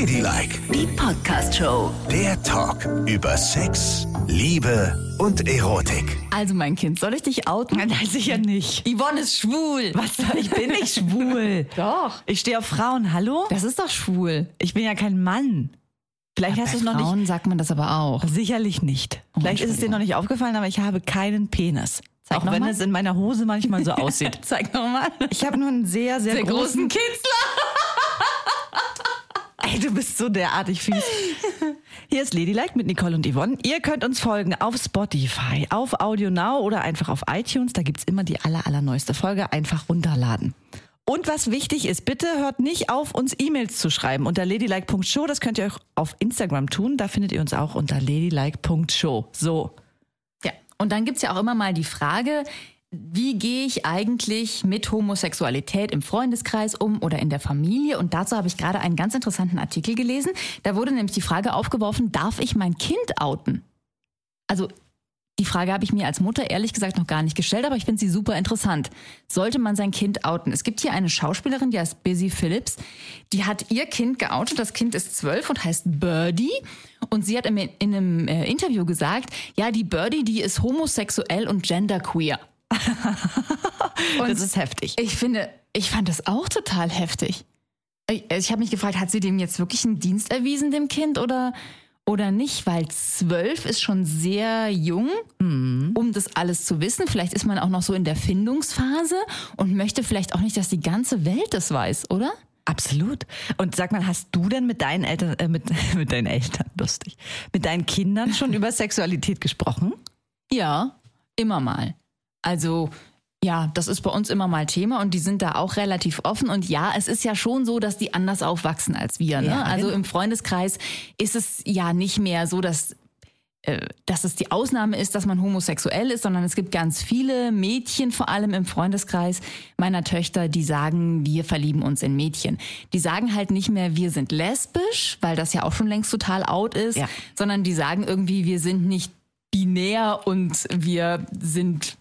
Ladylike, Die Podcast-Show. der Talk über Sex, Liebe und Erotik. Also mein Kind, soll ich dich outen? Nein, sicher nicht. Yvonne ist schwul. Was? Ich bin nicht schwul. Doch. Ich stehe auf Frauen. Hallo? Das ist doch schwul. Ich bin ja kein Mann. Vielleicht hast du es noch Frauen nicht. sagt man das aber auch. Sicherlich nicht. Vielleicht ist es dir noch nicht aufgefallen, aber ich habe keinen Penis. Zeig auch noch wenn mal. es in meiner Hose manchmal so aussieht. Zeig nochmal. Ich habe nur einen sehr, sehr, Der großen großen. Kitzler. Ey, du bist so derartig fies. Hier ist Ladylike mit Nicole und Yvonne. Ihr könnt uns folgen auf Spotify, auf Audio Now oder einfach auf iTunes. Da gibt's immer die aller, allerneueste Folge. Einfach runterladen. Und was wichtig ist, bitte hört nicht auf, uns E-Mails zu schreiben unter ladylike.show. Das könnt ihr euch auf Instagram tun. Da findet ihr uns auch unter ladylike.show. So. Ja, und dann gibt's ja auch immer mal die Frage, wie gehe ich eigentlich mit Homosexualität im Freundeskreis um oder in der Familie? Und dazu habe ich gerade einen ganz interessanten Artikel gelesen. Da wurde nämlich die Frage aufgeworfen, darf ich mein Kind outen? Also die Frage habe ich mir als Mutter ehrlich gesagt noch gar nicht gestellt, aber ich finde sie super interessant. Sollte man sein Kind outen? Es gibt hier eine Schauspielerin, die heißt Busy Phillips. Die hat ihr Kind geoutet. Das Kind ist zwölf und heißt Birdie. Und sie hat in in einem äh, Interview gesagt, ja, die Birdie, die ist homosexuell und genderqueer. Und Das ist heftig. ich finde, ich fand das auch total heftig. Ich, ich habe mich gefragt, hat sie dem jetzt wirklich einen Dienst erwiesen, dem Kind, oder, oder nicht? Weil zwölf ist schon sehr jung, um das alles zu wissen. Vielleicht ist man auch noch so in der Findungsphase und möchte vielleicht auch nicht, dass die ganze Welt das weiß, oder? Absolut. Und sag mal, hast du denn mit deinen Eltern, äh, mit, mit deinen Eltern, lustig, mit deinen Kindern schon über Sexualität gesprochen? Ja, immer mal. Also ja, das ist bei uns immer mal Thema und die sind da auch relativ offen. Und ja, es ist ja schon so, dass die anders aufwachsen als wir. Ne? Ja, also genau. im Freundeskreis ist es ja nicht mehr so, dass äh, dass es die Ausnahme ist, dass man homosexuell ist, sondern es gibt ganz viele Mädchen, vor allem im Freundeskreis meiner Töchter, die sagen, wir verlieben uns in Mädchen. Die sagen halt nicht mehr, wir sind lesbisch, weil das ja auch schon längst total out ist, Ja. sondern die sagen irgendwie, wir sind nicht binär und wir sind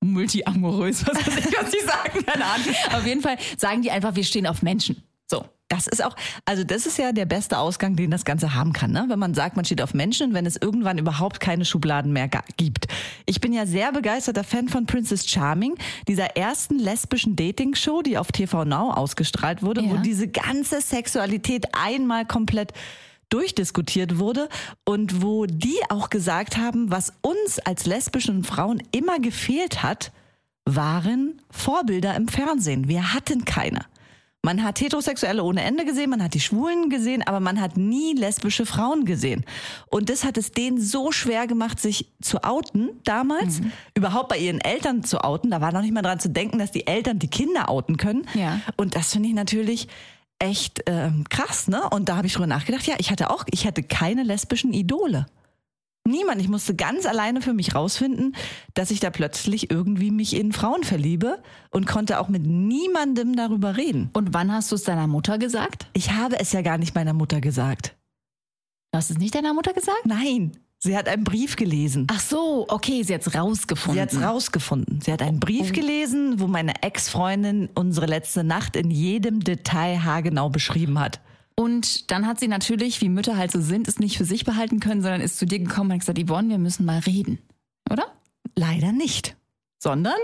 multiamorös, was weiß ich, was die sagen, keine Ahnung. Auf jeden Fall sagen die einfach, wir stehen auf Menschen. So. Das ist auch, also das ist ja der beste Ausgang, den das Ganze haben kann, ne? wenn man sagt, man steht auf Menschen und wenn es irgendwann überhaupt keine Schubladen mehr gibt. Ich bin ja sehr begeisterter Fan von Princess Charming, dieser ersten lesbischen Dating-Show, die auf TV Now ausgestrahlt wurde, wo Ja. diese ganze Sexualität einmal komplett durchdiskutiert wurde und wo die auch gesagt haben, was uns als lesbischen Frauen immer gefehlt hat, waren Vorbilder im Fernsehen. Wir hatten keine. Man hat Heterosexuelle ohne Ende gesehen, man hat die Schwulen gesehen, aber man hat nie lesbische Frauen gesehen. Und das hat es denen so schwer gemacht, sich zu outen damals, überhaupt bei ihren Eltern zu outen. Da war noch nicht mal dran zu denken, dass die Eltern die Kinder outen können. Ja. Und das finde ich natürlich echt ähm, krass, ne? Und da habe ich drüber nachgedacht, ja, ich hatte auch, ich hatte keine lesbischen Idole. Niemand. Ich musste ganz alleine für mich rausfinden, dass ich da plötzlich irgendwie mich in Frauen verliebe und konnte auch mit niemandem darüber reden. Und wann hast du es deiner Mutter gesagt? Ich habe es ja gar nicht meiner Mutter gesagt. Du hast es nicht deiner Mutter gesagt? Nein, sie hat einen Brief gelesen. Ach so, okay, sie hat's rausgefunden. Sie hat es rausgefunden. Sie hat einen Brief gelesen, wo meine Ex-Freundin unsere letzte Nacht in jedem Detail haargenau beschrieben hat. Und dann hat sie natürlich, wie Mütter halt so sind, es nicht für sich behalten können, sondern ist zu dir gekommen und hat gesagt, Yvonne, wir müssen mal reden. Oder? Leider nicht. Sondern?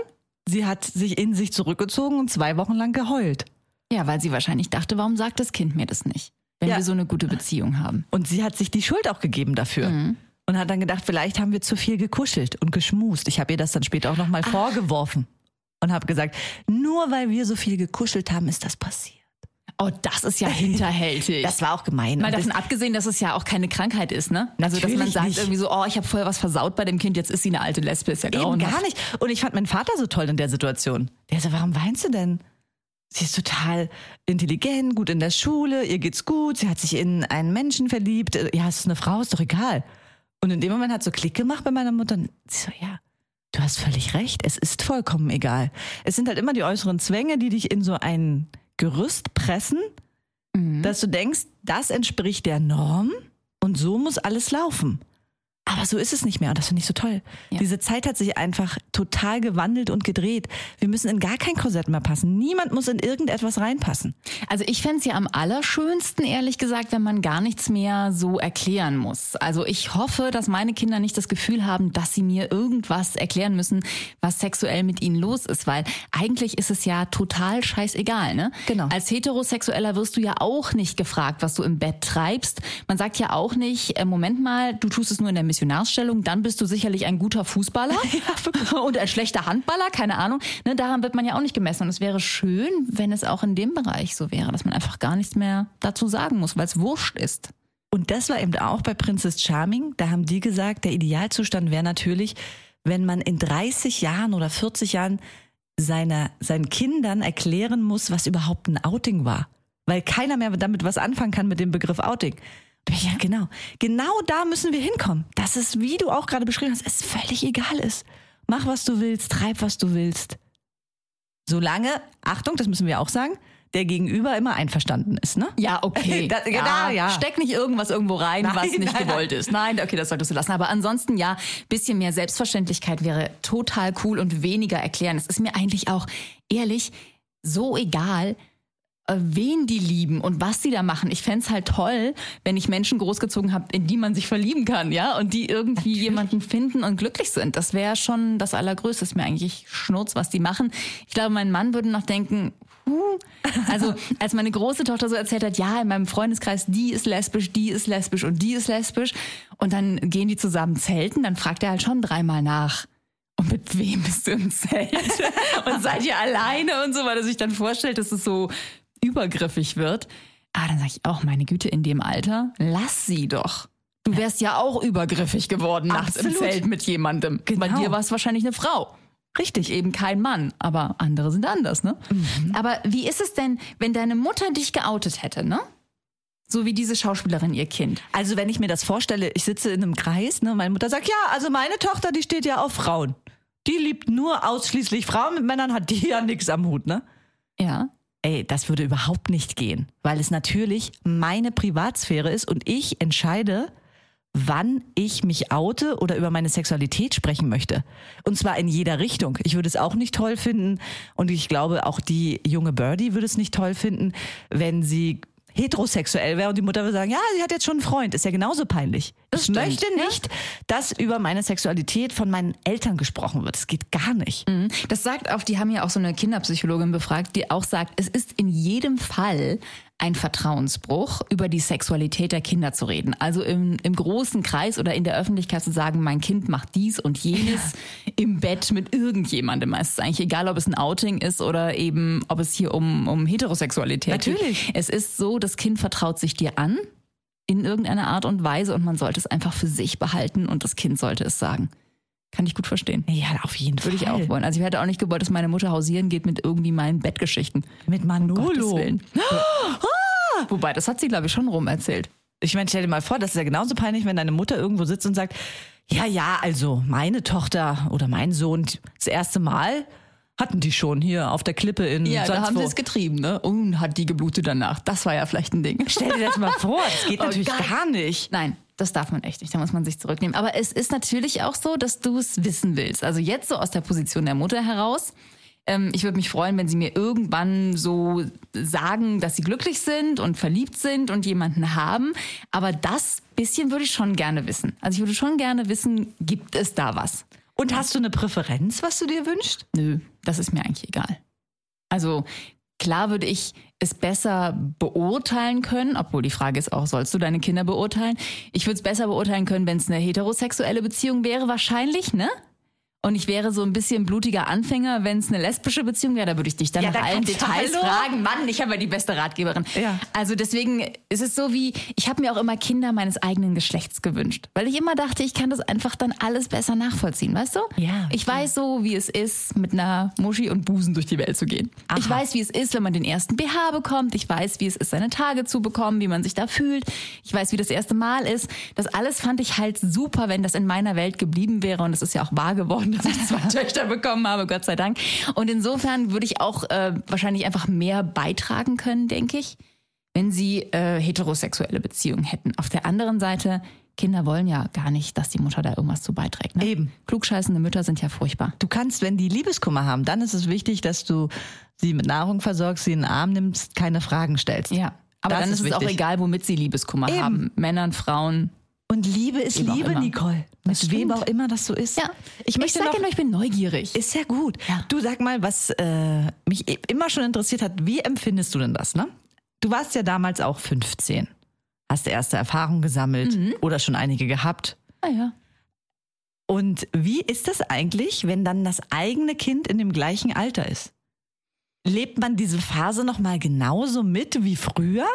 Sie hat sich in sich zurückgezogen und zwei Wochen lang geheult. Ja, weil sie wahrscheinlich dachte, warum sagt das Kind mir das nicht? Wenn Ja. wir so eine gute Beziehung haben. Und sie hat sich die Schuld auch gegeben dafür. Und hat dann gedacht, vielleicht haben wir zu viel gekuschelt und geschmust. Ich habe ihr das dann später auch nochmal vorgeworfen. Und habe gesagt, nur weil wir so viel gekuschelt haben, ist das passiert. Oh, das ist ja hinterhältig. Das war auch gemein. Mal davon das- abgesehen, dass es ja auch keine Krankheit ist, ne? Also, dass man sagt nicht. irgendwie so, oh, ich habe vorher was versaut bei dem Kind, jetzt ist sie eine alte Lesbe, ist ja Eben gar nicht. Und ich fand meinen Vater so toll in der Situation. Der so, warum weinst du denn? Sie ist total intelligent, gut in der Schule, ihr geht's gut, sie hat sich in einen Menschen verliebt. Ja, es ist eine Frau, ist doch egal. Und in dem Moment hat so Klick gemacht bei meiner Mutter. Und sie so, ja, du hast völlig recht, es ist vollkommen egal. Es sind halt immer die äußeren Zwänge, die dich in so ein Gerüst pressen, dass du denkst, das entspricht der Norm und so muss alles laufen. Aber so ist es nicht mehr und das finde ich so toll. Ja. Diese Zeit hat sich einfach total gewandelt und gedreht. Wir müssen in gar kein Korsett mehr passen. Niemand muss in irgendetwas reinpassen. Also ich fände es ja am allerschönsten, ehrlich gesagt, wenn man gar nichts mehr so erklären muss. Also ich hoffe, dass meine Kinder nicht das Gefühl haben, dass sie mir irgendwas erklären müssen, was sexuell mit ihnen los ist, weil eigentlich ist es ja total scheißegal, ne? Genau. Als Heterosexueller wirst du ja auch nicht gefragt, was du im Bett treibst. Man sagt ja auch nicht, äh, Moment mal, du tust es nur in der Missionarsstellung, dann bist du sicherlich ein guter Fußballer und ein schlechter Handballer, keine Ahnung. Ne, daran wird man ja auch nicht gemessen. Und es wäre schön, wenn es auch in dem Bereich so wäre, dass man einfach gar nichts mehr dazu sagen muss, weil es wurscht ist. Und das war eben auch bei Princess Charming. Da haben die gesagt, der Idealzustand wäre natürlich, wenn man in 30 Jahren oder 40 Jahren seiner, seinen Kindern erklären muss, was überhaupt ein Outing war. Weil keiner mehr damit was anfangen kann mit dem Begriff Outing. Ja, genau. Genau da müssen wir hinkommen. Dass es, wie du auch gerade beschrieben hast, es völlig egal ist. Mach, was du willst, treib, was du willst. Solange, Achtung, das müssen wir auch sagen, der Gegenüber immer einverstanden ist, ne? Ja, okay. Das- genau, ja. Steck nicht irgendwas irgendwo rein, Nein, was nicht nein, gewollt ist. Nein, okay, das solltest du lassen. Aber ansonsten ja, bisschen mehr Selbstverständlichkeit wäre total cool und weniger erklären. Es ist mir eigentlich auch ehrlich so egal, wen die lieben und was sie da machen. Ich fänd's halt toll, wenn ich Menschen großgezogen habe, in die man sich verlieben kann, ja, und die irgendwie jemanden finden und glücklich sind. Das wäre schon das Allergrößte. Ist mir eigentlich Schnurz, was die machen. Ich glaube, mein Mann würde noch denken, huh. Also, als meine große Tochter so erzählt hat, ja, in meinem Freundeskreis, die ist lesbisch, die ist lesbisch und die ist lesbisch. Und dann gehen die zusammen zelten, dann fragt er halt schon dreimal nach. Und mit wem bist du im Zelt? und seid ihr alleine und so, weil er sich dann vorstellt, dass es so übergriffig wird. Ah, dann sage ich auch, meine Güte, in dem Alter, lass sie doch. Du wärst ja auch übergriffig geworden nachts im. Zelt mit jemandem. Bei Genau. dir war es wahrscheinlich eine Frau. Richtig. Eben kein Mann, aber andere sind anders, ne? Aber wie ist es denn, wenn deine Mutter dich geoutet hätte, ne? So wie diese Schauspielerin ihr Kind. Also wenn ich mir das vorstelle, ich sitze in einem Kreis, ne, meine Mutter sagt, ja, also meine Tochter, die steht ja auf Frauen. Die liebt nur ausschließlich Frauen, mit Männern hat die ja nichts am Hut, ne? Ja. Ey, das würde überhaupt nicht gehen, weil es natürlich meine Privatsphäre ist und ich entscheide, wann ich mich oute oder über meine Sexualität sprechen möchte. Und zwar in jeder Richtung. Ich würde es auch nicht toll finden und ich glaube auch die junge Birdie würde es nicht toll finden, wenn sie heterosexuell wäre und die Mutter würde sagen, ja, sie hat jetzt schon einen Freund, ist ja genauso peinlich. Das ich stimmt, möchte ja. nicht, dass über meine Sexualität von meinen Eltern gesprochen wird. Das geht gar nicht. Mhm. Das sagt auch, die haben ja auch so eine Kinderpsychologin befragt, die auch sagt, es ist in jedem Fall ein Vertrauensbruch, über die Sexualität der Kinder zu reden. Also im, im großen Kreis oder in der Öffentlichkeit zu sagen, mein Kind macht dies und jenes im Bett mit irgendjemandem. Es ist eigentlich egal, ob es ein Outing ist oder eben, ob es hier um, um Heterosexualität Natürlich. geht. Es ist so, das Kind vertraut sich dir an in irgendeiner Art und Weise und man sollte es einfach für sich behalten und das Kind sollte es sagen. Kann ich gut verstehen. Ja, auf jeden Fall. Würde ich auch wollen. Also ich hätte auch nicht gewollt, dass meine Mutter hausieren geht mit irgendwie meinen Bettgeschichten. Mit Manolo. Willen. Wobei, das hat sie, glaube ich, schon rum erzählt. Ich meine, stell dir mal vor, das ist ja genauso peinlich, wenn deine Mutter irgendwo sitzt und sagt, ja, ja, also meine Tochter oder mein Sohn, das erste Mal hatten die schon hier auf der Klippe in Ja, da haben sie es getrieben, ne? Und hat die geblutet danach. Das war ja vielleicht ein Ding. Stell dir das mal vor, das geht Oh natürlich gar nicht. Nein, das darf man echt nicht. Da muss man sich zurücknehmen. Aber es ist natürlich auch so, dass du es wissen willst. Also jetzt so aus der Position der Mutter heraus. Ähm, ich würde mich freuen, wenn sie mir irgendwann so sagen, dass sie glücklich sind und verliebt sind und jemanden haben. Aber das bisschen würde ich schon gerne wissen. Also ich würde schon gerne wissen, gibt es da was? Und hast du eine Präferenz, was du dir wünschst? Nö, das ist mir eigentlich egal. Also klar würde ich es besser beurteilen können, obwohl die Frage ist auch, sollst du deine Kinder beurteilen? Ich würde es besser beurteilen können, wenn es eine heterosexuelle Beziehung wäre, wahrscheinlich, ne? Und ich wäre so ein bisschen blutiger Anfänger, wenn es eine lesbische Beziehung wäre, da würde ich dich dann Ja, nach dann allen Details Hallo? fragen. Mann, ich habe ja die beste Ratgeberin. Ja. Also deswegen ist es so wie, ich habe mir auch immer Kinder meines eigenen Geschlechts gewünscht, weil ich immer dachte, ich kann das einfach dann alles besser nachvollziehen, weißt du? Ja, Ich weiß so, wie es ist, mit einer Muschi und Busen durch die Welt zu gehen. Aha. Ich weiß, wie es ist, wenn man den ersten BH bekommt. Ich weiß, wie es ist, seine Tage zu bekommen, wie man sich da fühlt. Ich weiß, wie das erste Mal ist. Das alles fand ich halt super, wenn das in meiner Welt geblieben wäre. Und es ist ja auch wahr geworden, dass ich zwei Töchter bekommen habe, Gott sei Dank. Und insofern würde ich auch äh, wahrscheinlich einfach mehr beitragen können, denke ich, wenn sie äh, heterosexuelle Beziehungen hätten. Auf der anderen Seite Kinder wollen ja gar nicht, dass die Mutter da irgendwas zu beiträgt. Ne? Eben. Klugscheißende Mütter sind ja furchtbar. Du kannst, wenn die Liebeskummer haben, dann ist es wichtig, dass du sie mit Nahrung versorgst, sie in den Arm nimmst, keine Fragen stellst. Ja. Aber Das dann ist, ist es auch egal, womit sie Liebeskummer Eben. haben. Männern, Frauen. Und Liebe ist Wem auch Liebe. Nicole. Das Mit wem stimmt. auch immer das so ist. Ja. Ich möchte sag noch, nur, ich bin neugierig. ist ja gut. Ja. Du sag mal, was äh, mich immer schon interessiert hat, wie empfindest du denn das, ne? Du warst ja damals auch 15. Hast erste Erfahrungen gesammelt Mhm. oder schon einige gehabt. ah, ja. Und wie ist das eigentlich, wenn dann das eigene Kind in dem gleichen Alter ist? Lebt man diese Phase noch mal genauso mit wie früher?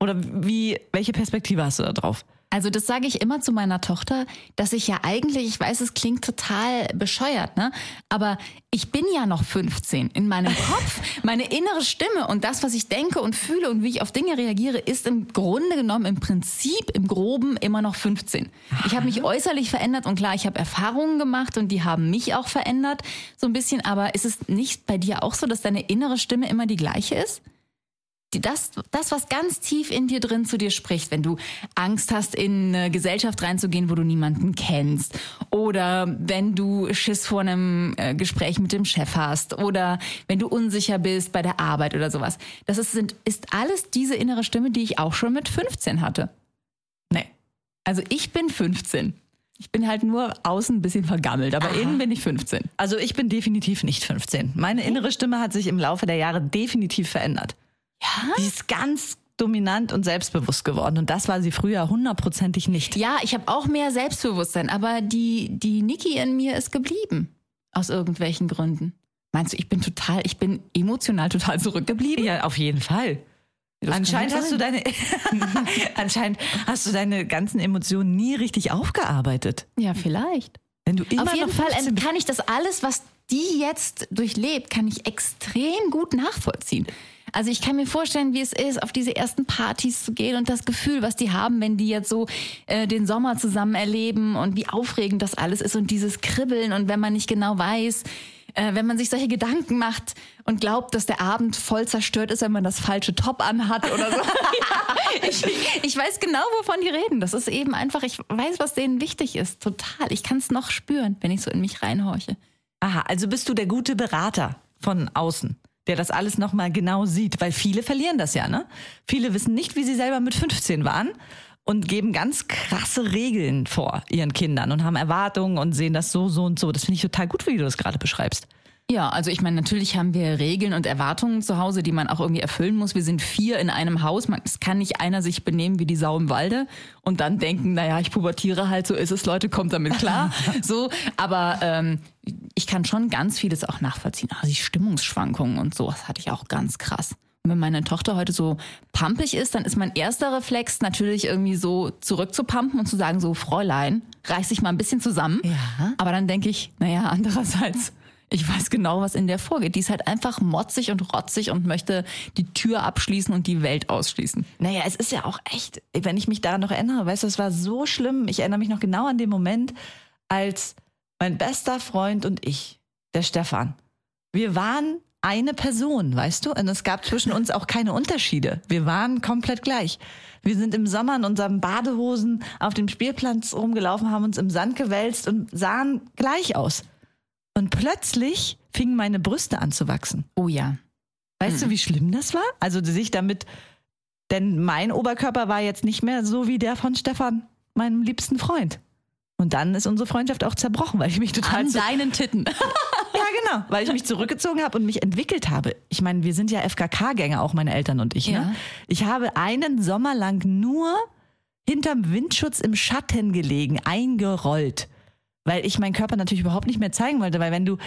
Oder wie welche Perspektive hast du da drauf? Also das sage ich immer zu meiner Tochter, dass ich ja eigentlich, ich weiß, es klingt total bescheuert, ne? Aber ich bin ja noch 15 in meinem Kopf. Meine innere Stimme und das, was ich denke und fühle und wie ich auf Dinge reagiere, ist im Grunde genommen im Prinzip im Groben immer noch 15. Ich habe mich äußerlich verändert und klar, ich habe Erfahrungen gemacht und die haben mich auch verändert so ein bisschen. Aber ist es nicht bei dir auch so, dass deine innere Stimme immer die gleiche ist? Das, das, was ganz tief in dir drin zu dir spricht, wenn du Angst hast, in eine Gesellschaft reinzugehen, wo du niemanden kennst, oder wenn du Schiss vor einem äh, Gespräch mit dem Chef hast, oder wenn du unsicher bist bei der Arbeit oder sowas. Das ist, sind, ist alles diese innere Stimme, die ich auch schon mit 15 hatte. Nee. Also ich bin 15. Ich bin halt nur außen ein bisschen vergammelt, aber innen bin ich 15. Also ich bin definitiv nicht 15. Meine innere Stimme hat sich im Laufe der Jahre definitiv verändert. Ja? Die ist ganz dominant und selbstbewusst geworden. Und das war sie früher hundertprozentig nicht. Ja, ich habe auch mehr Selbstbewusstsein, aber die, die Niki in mir ist geblieben. Aus irgendwelchen Gründen. Meinst du, ich bin total, ich bin emotional total zurückgeblieben? Ja, auf jeden Fall. Das Anscheinend hast du deine, anscheinend hast du deine ganzen Emotionen nie richtig aufgearbeitet. Ja, vielleicht. Wenn du immer Auf jeden Fall 15 kann ich das alles, was die jetzt durchlebt, kann ich extrem gut nachvollziehen. Also ich kann mir vorstellen, wie es ist, auf diese ersten Partys zu gehen und das Gefühl, was die haben, wenn die jetzt so äh, den Sommer zusammen erleben und wie aufregend das alles ist und dieses Kribbeln und wenn man nicht genau weiß, äh, wenn man sich solche Gedanken macht und glaubt, dass der Abend voll zerstört ist, wenn man das falsche Top anhat oder so. ja, ich, ich weiß genau, wovon die reden. Das ist eben einfach, ich weiß, was denen wichtig ist. Total. Ich kann es noch spüren, wenn ich so in mich reinhorche. Aha, also bist du der gute Berater von außen, der das alles nochmal genau sieht, weil viele verlieren das ja, ne? Viele wissen nicht, wie sie selber mit 15 waren und geben ganz krasse Regeln vor ihren Kindern und haben Erwartungen und sehen das so, so und so. Das finde ich total gut, wie du das gerade beschreibst. Ja, also ich meine, natürlich haben wir Regeln und Erwartungen zu Hause, die man auch irgendwie erfüllen muss. Wir sind vier in einem Haus. Man, es kann nicht einer sich benehmen wie die Sau im Walde und dann denken, naja, ich pubertiere halt, so ist es, Leute, kommt damit klar. so, aber ähm, ich kann schon ganz vieles auch nachvollziehen. Also die Stimmungsschwankungen und so, das hatte ich auch ganz krass. Und wenn meine Tochter heute so pampig ist, dann ist mein erster Reflex natürlich irgendwie so zurückzupumpen und zu sagen, so Fräulein, reiß dich mal ein bisschen zusammen. Ja. Aber dann denke ich, naja, andererseits, ich weiß genau, was in der vorgeht. Die ist halt einfach motzig und rotzig und möchte die Tür abschließen und die Welt ausschließen. Naja, es ist ja auch echt, wenn ich mich daran noch erinnere, weißt du, es war so schlimm. Ich erinnere mich noch genau an den Moment, als mein bester Freund und ich, der Stefan, wir waren eine Person, weißt du? Und es gab zwischen uns auch keine Unterschiede. Wir waren komplett gleich. Wir sind im Sommer in unseren Badehosen auf dem Spielplatz rumgelaufen, haben uns im Sand gewälzt und sahen gleich aus. Und plötzlich fingen meine Brüste an zu wachsen. Oh ja. Weißt du, wie schlimm das war? Also sich damit, denn mein Oberkörper war jetzt nicht mehr so wie der von Stefan, meinem liebsten Freund. Und dann ist unsere Freundschaft auch zerbrochen, weil ich mich total An deinen Titten. ja genau, weil ich mich zurückgezogen habe und mich entwickelt habe. Ich meine, wir sind ja FKK-Gänger, auch meine Eltern und ich. Ja. Ne? Ich habe einen Sommer lang nur hinterm Windschutz im Schatten gelegen, eingerollt. Weil ich meinen Körper natürlich überhaupt nicht mehr zeigen wollte, weil wenn du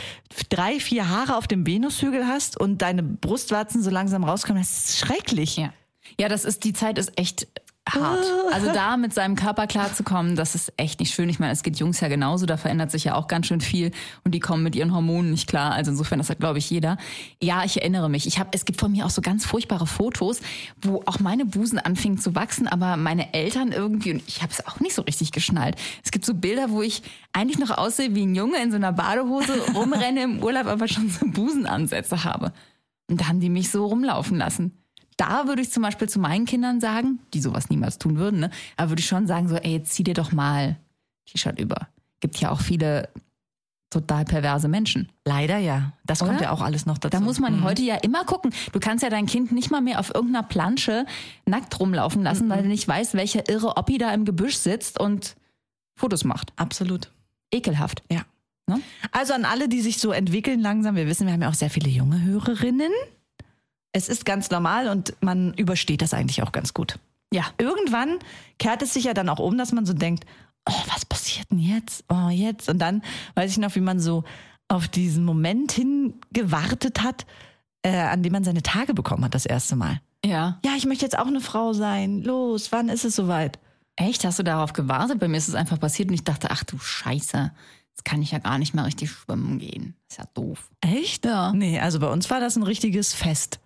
drei, vier Haare auf dem Venushügel hast und deine Brustwarzen so langsam rauskommen, das ist schrecklich. Ja. Ja, das ist, die Zeit ist echt hart. Also da mit seinem Körper klarzukommen, das ist echt nicht schön. Ich meine, es geht Jungs ja genauso, da verändert sich ja auch ganz schön viel und die kommen mit ihren Hormonen nicht klar. Also insofern, das hat, glaube ich, jeder. Ja, ich erinnere mich. Ich habe, es gibt von mir auch so ganz furchtbare Fotos, wo auch meine Busen anfingen zu wachsen, aber meine Eltern irgendwie, und ich habe es auch nicht so richtig geschnallt. Es gibt so Bilder, wo ich eigentlich noch aussehe wie ein Junge in so einer Badehose, rumrenne im Urlaub, aber schon so Busenansätze habe. Und da haben die mich so rumlaufen lassen. Da würde ich zum Beispiel zu meinen Kindern sagen, die sowas niemals tun würden, ne? aber würde ich schon sagen, so, ey, jetzt zieh dir doch mal T-Shirt über. Gibt ja auch viele total perverse Menschen. Leider ja. Das kommt Oder? ja auch alles noch dazu. Da muss man heute ja immer gucken. Du kannst ja dein Kind nicht mal mehr auf irgendeiner Plansche nackt rumlaufen lassen, weil du nicht weißt, welcher irre Oppi da im Gebüsch sitzt und Fotos macht. Absolut. Ekelhaft. Ja. Ne? Also an alle, die sich so entwickeln langsam, wir wissen, wir haben ja auch sehr viele junge Hörerinnen. Es ist ganz normal und man übersteht das eigentlich auch ganz gut. Ja. Irgendwann kehrt es sich ja dann auch um, dass man so denkt, oh, was passiert denn jetzt? Oh, jetzt. Und dann weiß ich noch, wie man so auf diesen Moment hingewartet hat, äh, an dem man seine Tage bekommen hat, das erste Mal. Ja. Ja, ich möchte jetzt auch eine Frau sein. Los, wann ist es soweit? Echt? Hast du darauf gewartet? Bei mir ist es einfach passiert und ich dachte, ach du Scheiße, jetzt kann ich ja gar nicht mehr richtig schwimmen gehen. Ist ja doof. Echt? Ja. Nee, also bei uns war das ein richtiges Fest.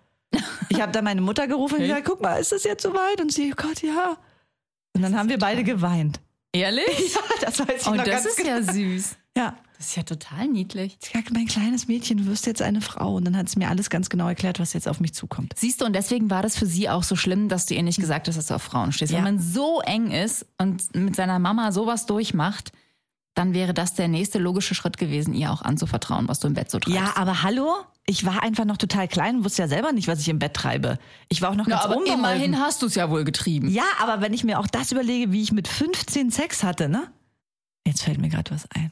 Ich habe da meine Mutter gerufen und gesagt, guck mal, ist es jetzt soweit? Und sie, oh Gott, ja. Und dann haben wir beide geweint. Ehrlich? Ja, das weiß ich Oh, noch das ganz ist ja süß. Ja. Das ist ja total niedlich. Sie sagt, mein kleines Mädchen, du wirst jetzt eine Frau. Und dann hat sie mir alles ganz genau erklärt, was jetzt auf mich zukommt. Siehst du, und deswegen war das für sie auch so schlimm, dass du ihr nicht gesagt hast, dass du auf Frauen stehst. Ja. Wenn man so eng ist und mit seiner Mama sowas durchmacht, dann wäre das der nächste logische Schritt gewesen, ihr auch anzuvertrauen, was du im Bett so treibst. Ja, aber hallo? Ich war einfach noch total klein und wusste ja selber nicht, was ich im Bett treibe. Ich war auch noch ganz aber unbeholfen. immerhin hast du es ja wohl getrieben. Ja, aber wenn ich mir auch das überlege, wie ich mit 15 Sex hatte, ne? Jetzt fällt mir gerade was ein.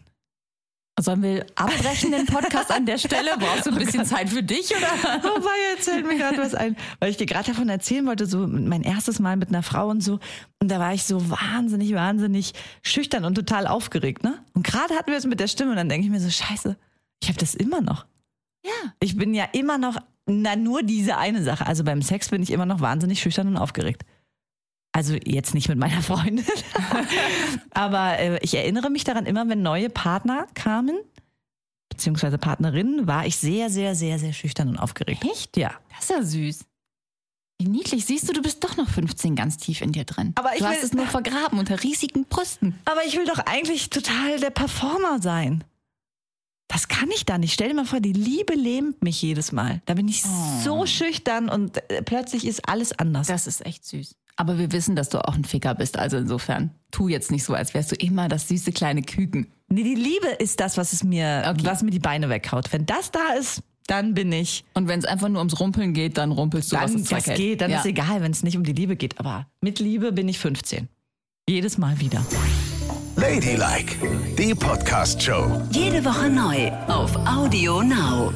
Sollen wir abbrechen den Podcast an der Stelle? Brauchst du ein bisschen Zeit für dich oder? Wobei, jetzt fällt mir gerade was ein, weil ich dir gerade davon erzählen wollte, so mein erstes Mal mit einer Frau und so. Und da war ich so wahnsinnig, wahnsinnig schüchtern und total aufgeregt, ne? Und gerade hatten wir es mit der Stimme und dann denke ich mir so, scheiße, ich habe das immer noch. Ja. Ich bin ja immer noch, na nur diese eine Sache. Also beim Sex bin ich immer noch wahnsinnig schüchtern und aufgeregt. Also jetzt nicht mit meiner Freundin. Aber äh, ich erinnere mich daran immer, wenn neue Partner kamen, beziehungsweise Partnerinnen, war ich sehr, sehr, sehr, sehr schüchtern und aufgeregt. Echt? Ja. Das ist ja süß. Wie niedlich. Siehst du, du bist doch noch 15 ganz tief in dir drin. Aber ich du will- hast es nur vergraben unter riesigen Brüsten. Aber ich will doch eigentlich total der Performer sein. Das kann ich da nicht. Stell dir mal vor, die Liebe lähmt mich jedes Mal. Da bin ich so schüchtern und äh, plötzlich ist alles anders. Das ist echt süß. Aber wir wissen, dass du auch ein Ficker bist. Also insofern, tu jetzt nicht so, als wärst du immer das süße kleine Küken. Nee, die Liebe ist das, was es mir, Okay. was mir die Beine weghaut. Wenn das da ist, dann bin ich. Und wenn es einfach nur ums Rumpeln geht, dann rumpelst du, was Dann es Zeug das hält. geht, dann ja. ist egal, wenn es nicht um die Liebe geht. Aber mit Liebe bin ich 15. Jedes Mal wieder. Ladylike, die Podcast-Show. Jede Woche neu auf Audio Now.